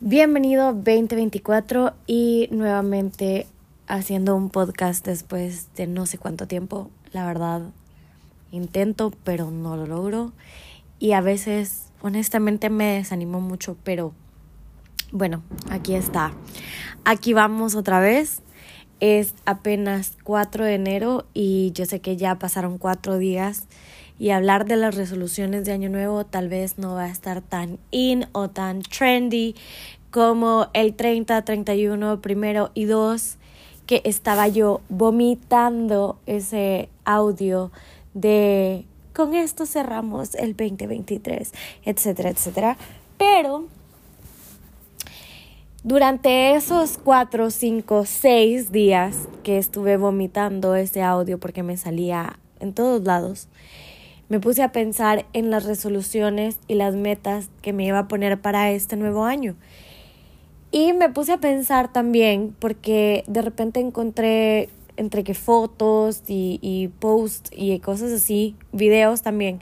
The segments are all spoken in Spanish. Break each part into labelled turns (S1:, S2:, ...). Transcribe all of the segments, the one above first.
S1: Bienvenido 2024 y nuevamente haciendo un podcast después de no sé cuánto tiempo. La verdad, intento, pero no lo logro. Y a veces, honestamente, me desanimo mucho, pero bueno, aquí está. Aquí vamos otra vez. Es apenas 4 de enero y yo sé que ya pasaron cuatro días y hablar de las resoluciones de año nuevo tal vez no va a estar tan in o tan trendy como el 30, 31, primero y 2 que estaba yo vomitando ese audio de con esto cerramos el 2023, etcétera, etcétera. Pero durante esos 4, 5, 6 días que estuve vomitando ese audio porque me salía en todos lados, me puse a pensar en las resoluciones y las metas que me iba a poner para este nuevo año. Y me puse a pensar también, porque de repente encontré entre que fotos y, y posts y cosas así, videos también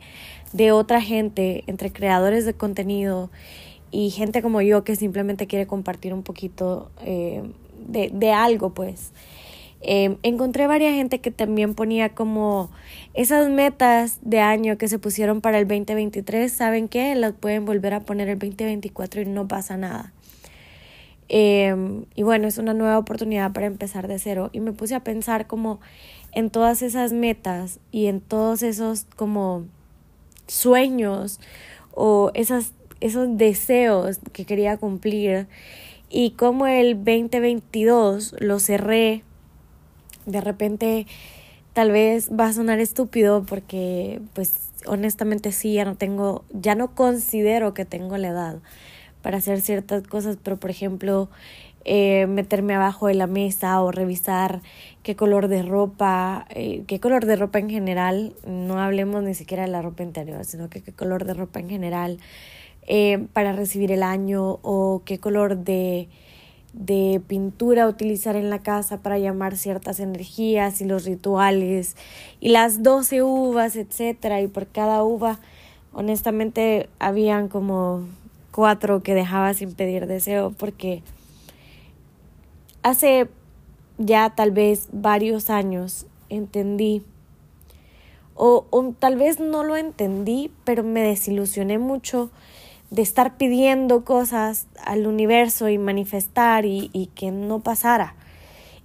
S1: de otra gente, entre creadores de contenido y gente como yo que simplemente quiere compartir un poquito eh, de, de algo, pues. Em, encontré varias gente que también ponía como esas metas de año que se pusieron para el 2023, ¿saben qué? Las pueden volver a poner el 2024 y no pasa nada. Em, y bueno, es una nueva oportunidad para empezar de cero. Y me puse a pensar como en todas esas metas y en todos esos como sueños o esas, esos deseos que quería cumplir y como el 2022 lo cerré de repente tal vez va a sonar estúpido porque pues honestamente sí, ya no tengo, ya no considero que tengo la edad para hacer ciertas cosas, pero por ejemplo eh, meterme abajo de la mesa o revisar qué color de ropa, eh, qué color de ropa en general, no hablemos ni siquiera de la ropa interior, sino que qué color de ropa en general eh, para recibir el año o qué color de de pintura utilizar en la casa para llamar ciertas energías y los rituales y las doce uvas, etcétera, y por cada uva honestamente habían como cuatro que dejaba sin pedir deseo porque hace ya tal vez varios años entendí o, o tal vez no lo entendí, pero me desilusioné mucho de estar pidiendo cosas al universo y manifestar y, y, que no pasara.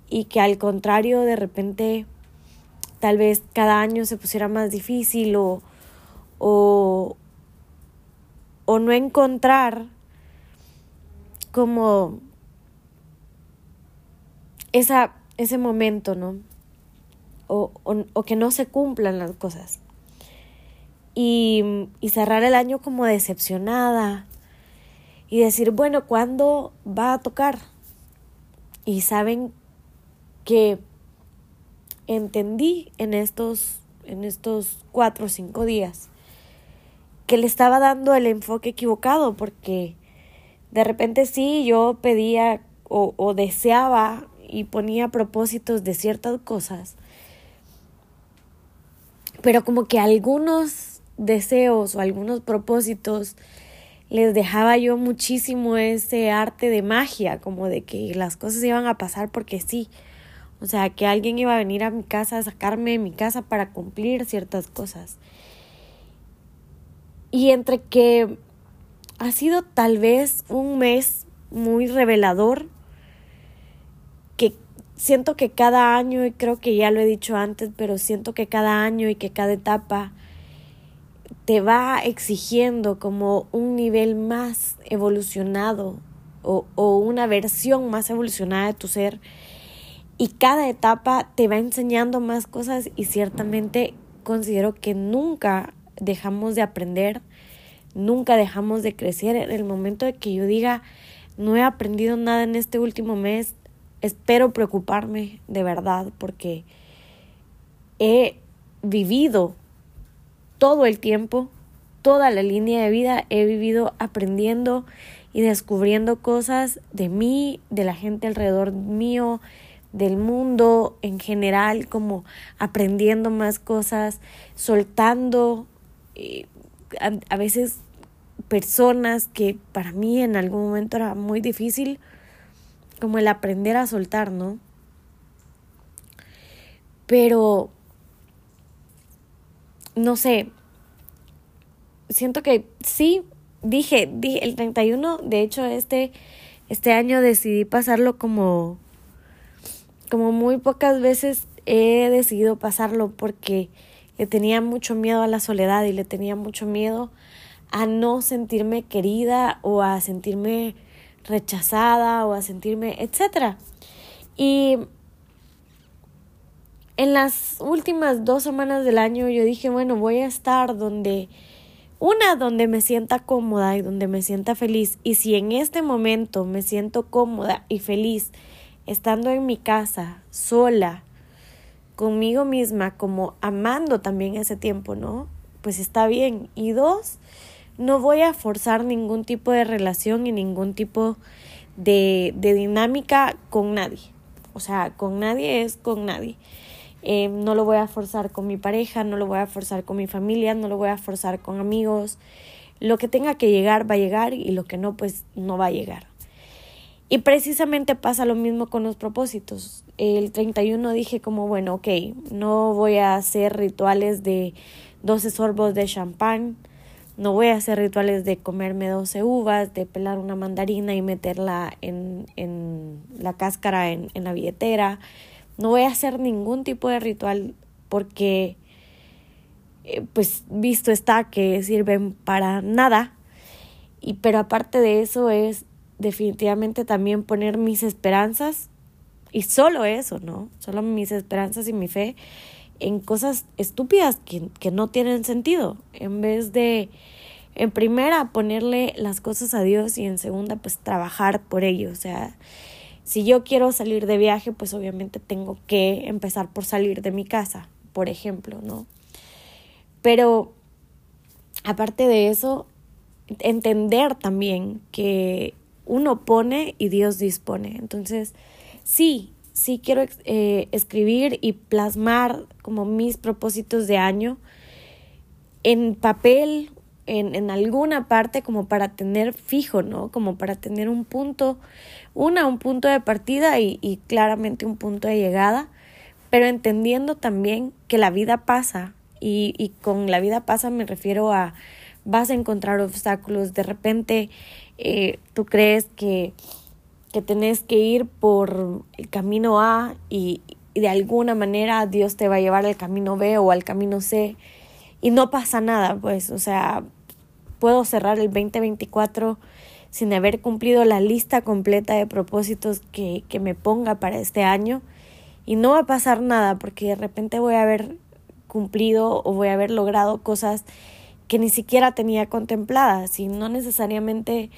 S1: Y que al contrario, de repente, tal vez cada año se pusiera más difícil o, o, o no encontrar como esa, ese momento, ¿no? O, o, o que no se cumplan las cosas y, y cerrar el año como decepcionada y decir, bueno, ¿cuándo va a tocar? Y saben que entendí en estos, en estos cuatro o cinco días que le estaba dando el enfoque equivocado porque de repente sí yo pedía o, o deseaba y ponía propósitos de ciertas cosas, pero como que algunos deseos o algunos propósitos, les dejaba yo muchísimo ese arte de magia, como de que las cosas iban a pasar porque sí. O sea, que alguien iba a venir a mi casa a sacarme de mi casa para cumplir ciertas cosas. Y entre que ha sido tal vez un mes muy revelador, que siento que cada año, y creo que ya lo he dicho antes, pero siento que cada año y que cada etapa te va exigiendo como un nivel más evolucionado o, o, una versión más evolucionada de tu ser y cada etapa te va enseñando más cosas y ciertamente considero que nunca dejamos de aprender, nunca dejamos de crecer. En el momento de que yo diga no he aprendido nada en este último mes, espero preocuparme de verdad porque he vivido todo el tiempo, toda la línea de vida he vivido aprendiendo y descubriendo cosas de mí, de la gente alrededor mío, del mundo en general, como aprendiendo más cosas, soltando, a, veces personas que para mí en algún momento era muy difícil, como el aprender a soltar, ¿no? Pero, no sé, siento que sí, dije, dije el 31, de hecho este, este año decidí pasarlo como, como muy pocas veces he decidido pasarlo porque le tenía mucho miedo a la soledad y le tenía mucho miedo a no sentirme querida o a sentirme rechazada o a sentirme, etcétera. Y en las últimas dos semanas del año yo dije, bueno, voy a estar donde, una, donde me sienta cómoda y donde me sienta feliz. Y si en este momento me siento cómoda y feliz estando en mi casa, sola, conmigo misma, como amando también ese tiempo, ¿no? Pues está bien. Y dos, no voy a forzar ningún tipo de relación y ningún tipo de, de dinámica con nadie. O sea, con nadie es con nadie. Eh, no lo voy a forzar con mi pareja, no lo voy a forzar con mi familia, no lo voy a forzar con amigos. Lo que tenga que llegar va a llegar y lo que no, pues no va a llegar. Y precisamente pasa lo mismo con los propósitos. El 31 dije como, bueno, ok, no voy a hacer rituales de 12 sorbos de champán, no voy a hacer rituales de comerme 12 uvas, de pelar una mandarina y meterla en, en la cáscara en, en la billetera. No voy a hacer ningún tipo de ritual porque, eh, pues, visto está que sirven para nada. Y, pero aparte de eso es definitivamente también poner mis esperanzas y solo eso, ¿no? Solo mis esperanzas y mi fe en cosas estúpidas que, que no tienen sentido, en vez de, en primera, ponerle las cosas a Dios y en segunda, pues trabajar por ello. O sea, si yo quiero salir de viaje, pues obviamente tengo que empezar por salir de mi casa, por ejemplo, ¿no? Pero aparte de eso, entender también que uno pone y Dios dispone. Entonces, sí, sí quiero eh, escribir y plasmar como mis propósitos de año en papel, en, en alguna parte como para tener fijo, ¿no? Como para tener un punto, una, un punto de partida y, y claramente un punto de llegada, pero entendiendo también que la vida pasa y, y con la vida pasa me refiero a vas a encontrar obstáculos, de repente eh, tú crees que, que tenés que ir por el camino A y, y de alguna manera Dios te va a llevar al camino B o al camino C y no pasa nada, pues, o sea, puedo cerrar el 2024 sin haber cumplido la lista completa de propósitos que, que me ponga para este año. Y no va a pasar nada porque de repente voy a haber cumplido o voy a haber logrado cosas que ni siquiera tenía contempladas. Y no necesariamente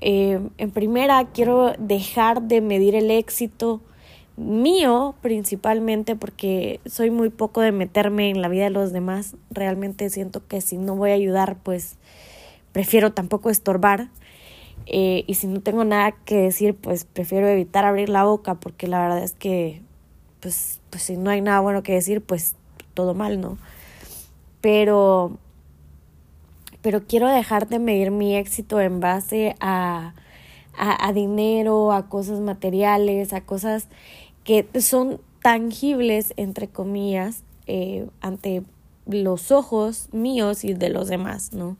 S1: eh, en primera quiero dejar de medir el éxito mío principalmente porque soy muy poco de meterme en la vida de los demás. Realmente siento que si no voy a ayudar pues prefiero tampoco estorbar eh, y si no tengo nada que decir pues prefiero evitar abrir la boca porque la verdad es que pues, pues si no hay nada bueno que decir pues todo mal no pero pero quiero dejar de medir mi éxito en base a, a, dinero, a cosas materiales, a cosas que son tangibles, entre comillas, eh, ante los ojos míos y de los demás, ¿no?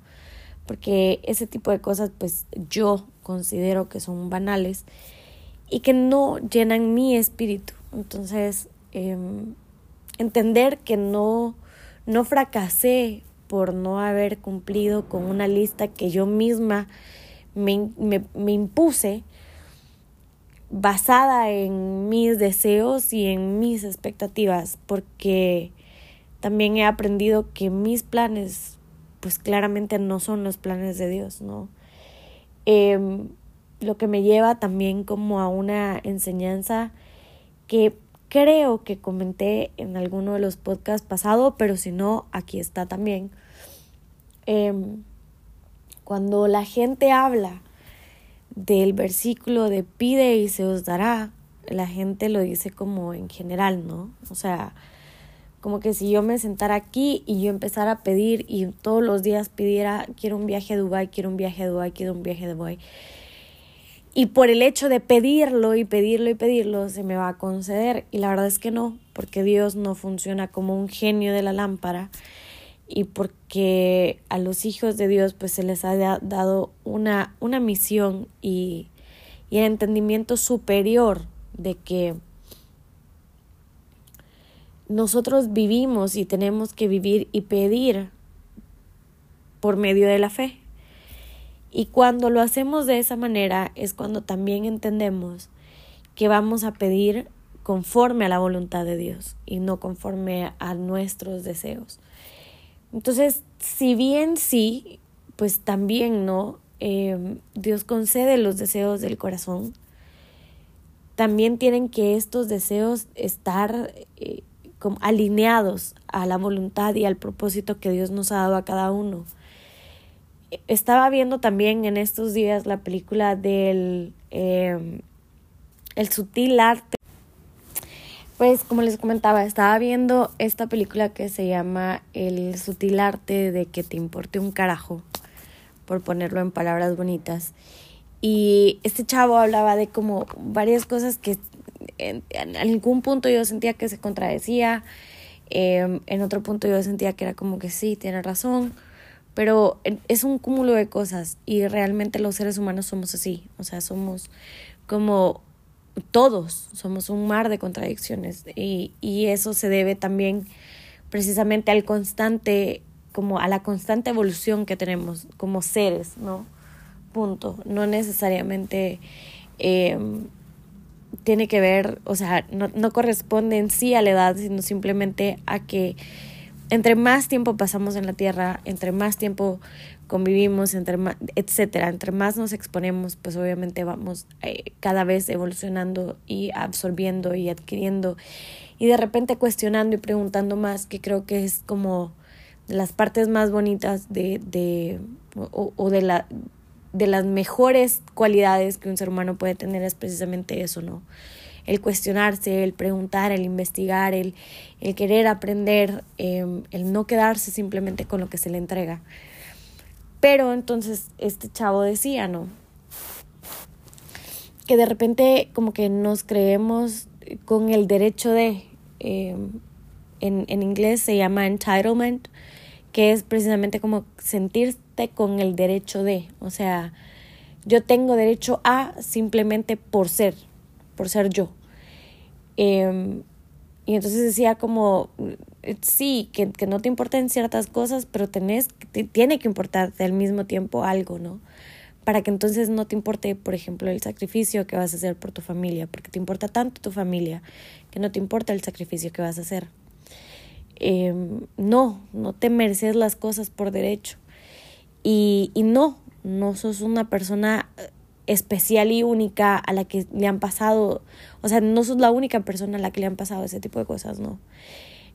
S1: Porque ese tipo de cosas, pues yo considero que son banales y que no llenan mi espíritu. Entonces, em, entender que no, no fracasé por no haber cumplido con una lista que yo misma me, me, impuse basada en mis deseos y en mis expectativas, porque también he aprendido que mis planes, pues claramente no son los planes de Dios, ¿no? Em, lo que me lleva también como a una enseñanza que creo que comenté en alguno de los podcasts pasados, pero si no, aquí está también. Em, cuando la gente habla del versículo de pide y se os dará, la gente lo dice como en general, ¿no? O sea, como que si yo me sentara aquí y yo empezara a pedir y todos los días pidiera, quiero un viaje a Dubái, quiero un viaje a Dubái, quiero un viaje a Dubái. Y por el hecho de pedirlo y pedirlo y pedirlo, se me va a conceder. Y la verdad es que no, porque Dios no funciona como un genio de la lámpara y porque a los hijos de Dios pues se les ha dado una, una misión y, y el entendimiento superior de que nosotros vivimos y tenemos que vivir y pedir por medio de la fe. Y cuando lo hacemos de esa manera es cuando también entendemos que vamos a pedir conforme a la voluntad de Dios y no conforme a nuestros deseos. Entonces, si bien sí, pues también no, em, Dios concede los deseos del corazón, también tienen que estos deseos estar eh, como alineados a la voluntad y al propósito que Dios nos ha dado a cada uno. Estaba viendo también en estos días la película del em, El sutil arte. Pues como les comentaba, estaba viendo esta película que se llama El sutil arte de que te importe un carajo, por ponerlo en palabras bonitas. Y este chavo hablaba de como varias cosas que en, algún punto yo sentía que se contradecía, em, en otro punto yo sentía que era como que sí, tiene razón, pero es un cúmulo de cosas y realmente los seres humanos somos así, o sea, somos como todos, somos un mar de contradicciones y, y eso se debe también precisamente al constante, como a la constante evolución que tenemos como seres, ¿no? Punto, no necesariamente... Eh, tiene que ver, o sea, no, no corresponde en sí a la edad, sino simplemente a que entre más tiempo pasamos en la Tierra, entre más tiempo convivimos, entre más, etcétera, entre más nos exponemos, pues obviamente vamos eh, cada vez evolucionando y absorbiendo y adquiriendo. Y de repente cuestionando y preguntando más, que creo que es como las partes más bonitas de, de o, o de la de las mejores cualidades que un ser humano puede tener es precisamente eso, ¿no? El cuestionarse, el preguntar, el investigar, el, el querer aprender, em, el no quedarse simplemente con lo que se le entrega. Pero entonces este chavo decía, ¿no? Que de repente como que nos creemos con el derecho de, em, en, en inglés se llama entitlement, que es precisamente como con el derecho de, o sea, yo tengo derecho a simplemente por ser, por ser yo. Em, y entonces decía como, sí, que, que, no te importen ciertas cosas, pero tenés, tiene que importarte al mismo tiempo algo, ¿no? Para que entonces no te importe, por ejemplo, el sacrificio que vas a hacer por tu familia, porque te importa tanto tu familia, que no te importa el sacrificio que vas a hacer. Em, no, no te mereces las cosas por derecho. Y, y no, no sos una persona especial y única a la que le han pasado, o sea, no sos la única persona a la que le han pasado ese tipo de cosas, ¿no?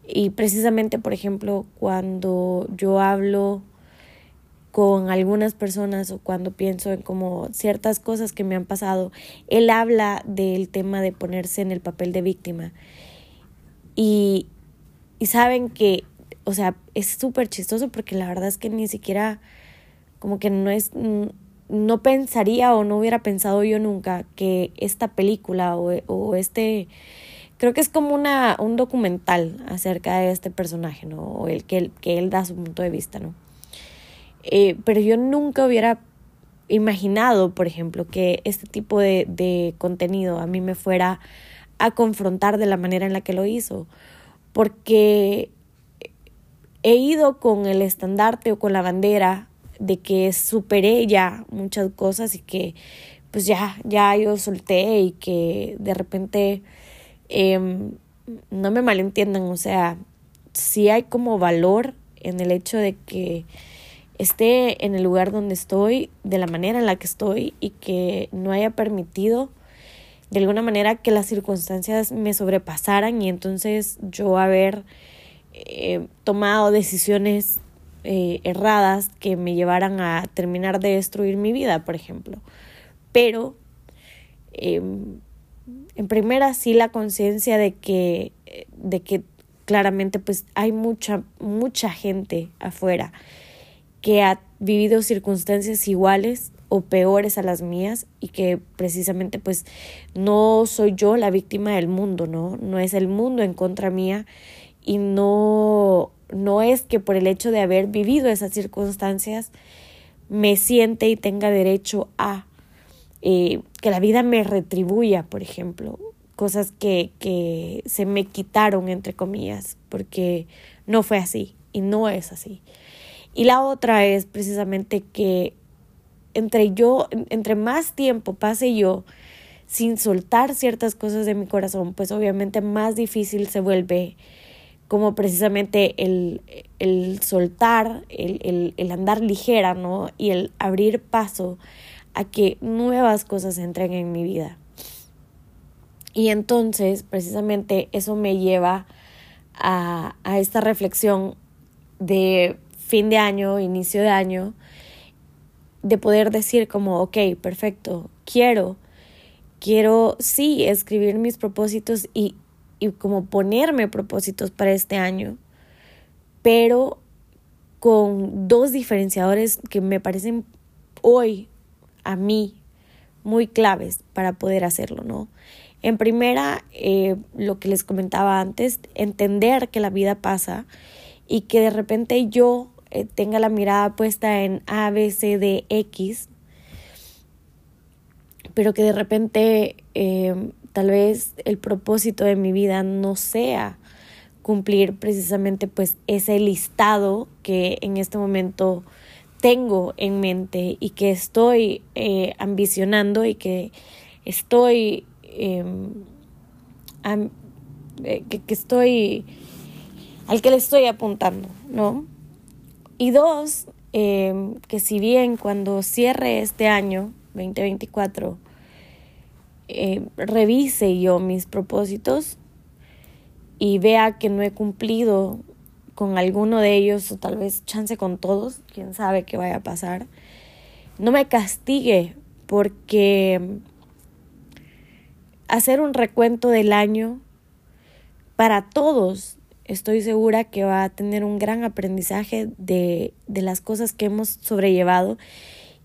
S1: Y precisamente, por ejemplo, cuando yo hablo con algunas personas o cuando pienso en como ciertas cosas que me han pasado, él habla del tema de ponerse en el papel de víctima. Y, y saben que, o sea, es súper chistoso porque la verdad es que ni siquiera, como que no es, no pensaría o no hubiera pensado yo nunca que esta película o, o este, creo que es como una, un documental acerca de este personaje, ¿no? O el que, que él da su punto de vista, ¿no? Eh, pero yo nunca hubiera imaginado, por ejemplo, que este tipo de, de contenido a mí me fuera a confrontar de la manera en la que lo hizo porque he ido con el estandarte o con la bandera de que superé ya muchas cosas y que pues ya, ya yo solté y que de repente em, no me malentiendan, o sea, sí hay como valor en el hecho de que esté en el lugar donde estoy, de la manera en la que estoy y que no haya permitido de alguna manera que las circunstancias me sobrepasaran y entonces yo haber eh, tomado decisiones eh, erradas que me llevaran a terminar de destruir mi vida, por ejemplo. Pero em, en primera sí la conciencia de que, de que claramente pues hay mucha, mucha gente afuera que ha vivido circunstancias iguales o peores a las mías y que precisamente pues no soy yo la víctima del mundo, ¿no? No es el mundo en contra mía y no, no es que por el hecho de haber vivido esas circunstancias me siente y tenga derecho a eh, que la vida me retribuya, por ejemplo, cosas que, que se me quitaron, entre comillas, porque no fue así y no es así. Y la otra es precisamente que entre yo, entre más tiempo pase yo sin soltar ciertas cosas de mi corazón, pues obviamente más difícil se vuelve como precisamente el, el soltar, el, el, el, andar ligera, ¿no? Y el abrir paso a que nuevas cosas entren en mi vida. Y entonces, precisamente, eso me lleva a, a esta reflexión de fin de año, inicio de año, de poder decir como, ok, perfecto, quiero, quiero sí escribir mis propósitos y, y como ponerme propósitos para este año, pero con dos diferenciadores que me parecen hoy a mí muy claves para poder hacerlo, ¿no? En primera, eh, lo que les comentaba antes, entender que la vida pasa y que de repente yo eh, tenga la mirada puesta en A, B, C, D, X, pero que de repente eh, tal vez el propósito de mi vida no sea cumplir precisamente pues ese listado que en este momento tengo en mente y que estoy eh, ambicionando y que estoy em, que, que estoy al que le estoy apuntando, ¿no? Y dos, em, que si bien cuando cierre este año 2024, em, revise yo mis propósitos y vea que no he cumplido con alguno de ellos o tal vez chance con todos, quién sabe qué vaya a pasar, no me castigue porque hacer un recuento del año para todos estoy segura que va a tener un gran aprendizaje de, de las cosas que hemos sobrellevado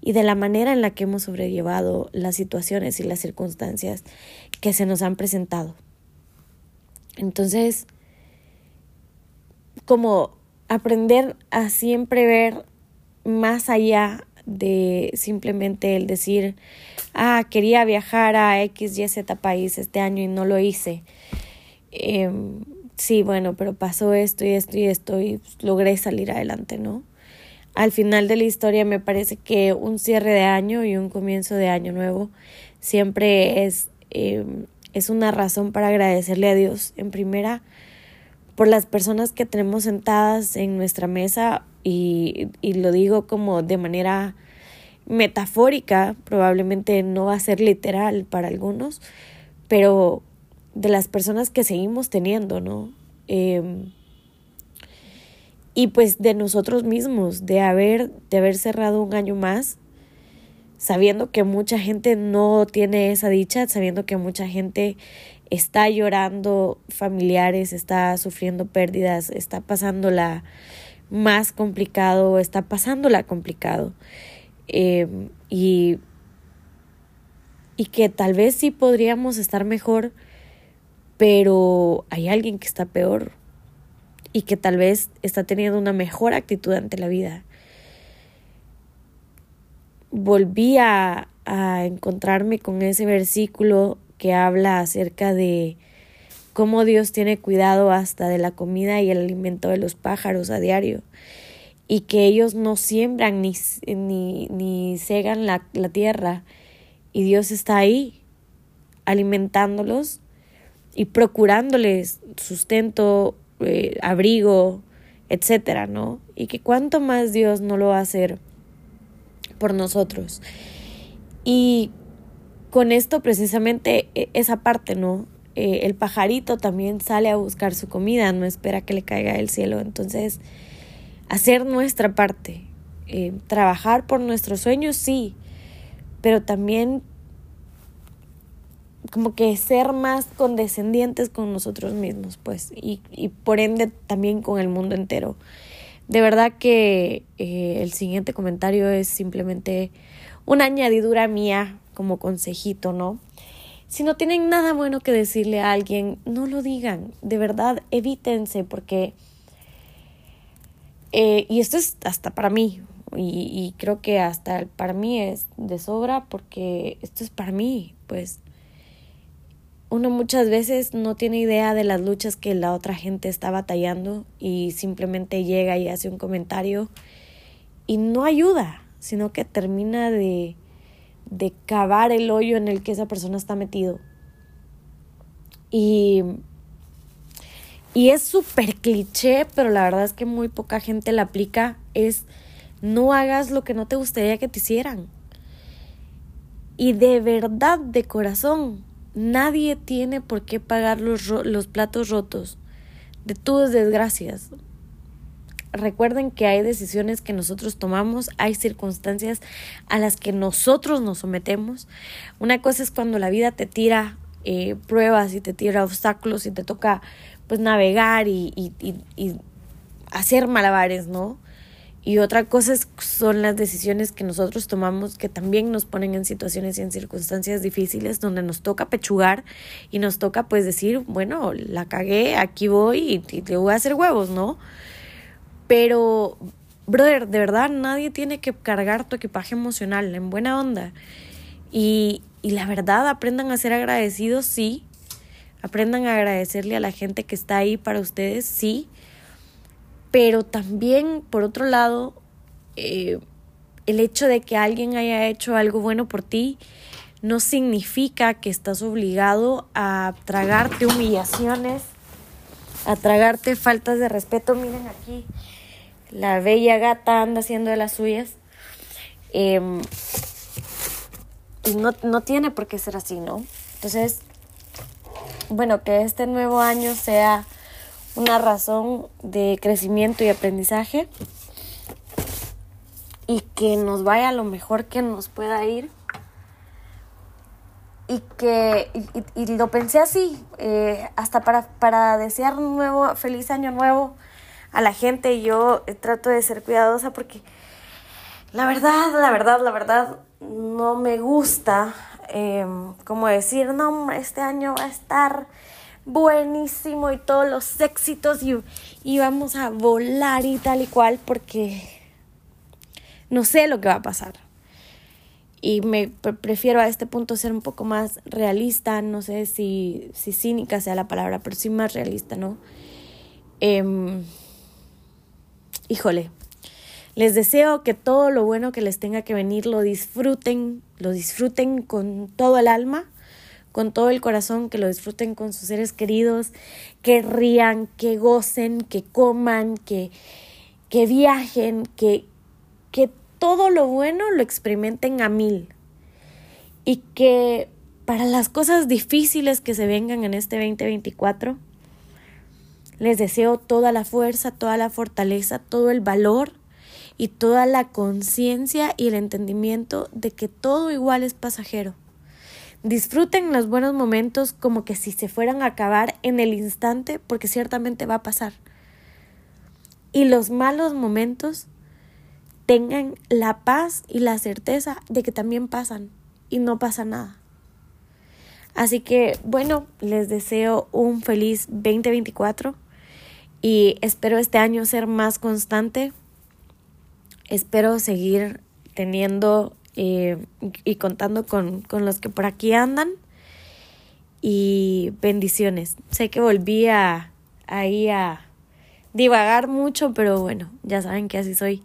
S1: y de la manera en la que hemos sobrellevado las situaciones y las circunstancias que se nos han presentado. Entonces, como aprender a siempre ver más allá de simplemente el decir, ah, quería viajar a X, Y, Z país este año y no lo hice. Em, sí, bueno, pero pasó esto y esto y esto y logré salir adelante, ¿no? Al final de la historia me parece que un cierre de año y un comienzo de año nuevo siempre es, em, es una razón para agradecerle a Dios en primera por las personas que tenemos sentadas en nuestra mesa y, y lo digo como de manera metafórica, probablemente no va a ser literal para algunos, pero de las personas que seguimos teniendo, ¿no? Em, y pues de nosotros mismos, de haber, de haber cerrado un año más, sabiendo que mucha gente no tiene esa dicha, sabiendo que mucha gente está llorando familiares, está sufriendo pérdidas, está pasándola más complicado, está pasándola complicado. Em, y, y que tal vez sí podríamos estar mejor pero hay alguien que está peor y que tal vez está teniendo una mejor actitud ante la vida. Volví a, encontrarme con ese versículo que habla acerca de cómo Dios tiene cuidado hasta de la comida y el alimento de los pájaros a diario y que ellos no siembran ni, ni, ni cegan la, la tierra y Dios está ahí alimentándolos y procurándoles sustento, eh, abrigo, etcétera, ¿no? Y que cuánto más Dios no lo va a hacer por nosotros. Y con esto precisamente e, esa parte, ¿no? Eh, el pajarito también sale a buscar su comida, no espera que le caiga del cielo. Entonces, hacer nuestra parte, eh, trabajar por nuestros sueños, sí, pero también como que ser más condescendientes con nosotros mismos, pues, y, y por ende también con el mundo entero. De verdad que eh, el siguiente comentario es simplemente una añadidura mía como consejito, ¿no? Si no tienen nada bueno que decirle a alguien, no lo digan. De verdad, evítense porque... Eh, y esto es hasta para mí, y, y, creo que hasta para mí es de sobra porque esto es para mí, pues uno muchas veces no tiene idea de las luchas que la otra gente está batallando y simplemente llega y hace un comentario y no ayuda, sino que termina de, de cavar el hoyo en el que esa persona está metido. Y, y es súper cliché, pero la verdad es que muy poca gente la aplica, es no hagas lo que no te gustaría que te hicieran. Y de verdad, de corazón, Nadie tiene por qué pagar los, los platos rotos de tus desgracias. Recuerden que hay decisiones que nosotros tomamos, hay circunstancias a las que nosotros nos sometemos. Una cosa es cuando la vida te tira eh, pruebas y te tira obstáculos y te toca pues navegar y, y, y hacer malabares, ¿no? Y otra cosa son las decisiones que nosotros tomamos que también nos ponen en situaciones y en circunstancias difíciles donde nos toca pechugar y nos toca pues decir, bueno, la cagué, aquí voy y, te voy a hacer huevos, ¿no? Pero, brother, de verdad nadie tiene que cargar tu equipaje emocional en buena onda. Y, y la verdad, aprendan a ser agradecidos, sí. Aprendan a agradecerle a la gente que está ahí para ustedes, sí pero también, por otro lado, eh, el hecho de que alguien haya hecho algo bueno por ti no significa que estás obligado a tragarte humillaciones, a tragarte faltas de respeto. Miren aquí, la bella gata anda haciendo de las suyas. Em, y no, no tiene por qué ser así, ¿no? Entonces, bueno, que este nuevo año sea una razón de crecimiento y aprendizaje y que nos vaya lo mejor que nos pueda ir. Y que y, lo pensé así eh, hasta para, para desear un nuevo feliz año nuevo a la gente. Yo trato de ser cuidadosa porque la verdad la verdad la verdad no me gusta eh, como decir no este año va a estar buenísimo y todos los éxitos y, vamos a volar y tal y cual porque no sé lo que va a pasar. Y me prefiero a este punto ser un poco más realista, no sé si, si cínica sea la palabra, pero sí más realista, ¿no? Em, híjole, les deseo que todo lo bueno que les tenga que venir lo disfruten, lo disfruten con todo el alma con todo el corazón, que lo disfruten con sus seres queridos, que rían, que gocen, que coman, que, que viajen, que, que todo lo bueno lo experimenten a mil. Y que para las cosas difíciles que se vengan en este 2024, les deseo toda la fuerza, toda la fortaleza, todo el valor y toda la conciencia y el entendimiento de que todo igual es pasajero Disfruten los buenos momentos como que si se fueran a acabar en el instante, porque ciertamente va a pasar. Y los malos momentos tengan la paz y la certeza de que también pasan y no pasa nada. Así que bueno, les deseo un feliz 2024 y espero este año ser más constante. Espero seguir teniendo eh, y contando con, con los que por aquí andan. Y bendiciones. Sé que volví a, ahí a divagar mucho, pero bueno, ya saben que así soy.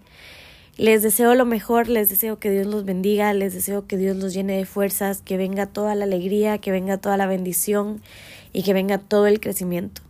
S1: Les deseo lo mejor, les deseo que Dios los bendiga, les deseo que Dios los llene de fuerzas, que venga toda la alegría, que venga toda la bendición y que venga todo el crecimiento.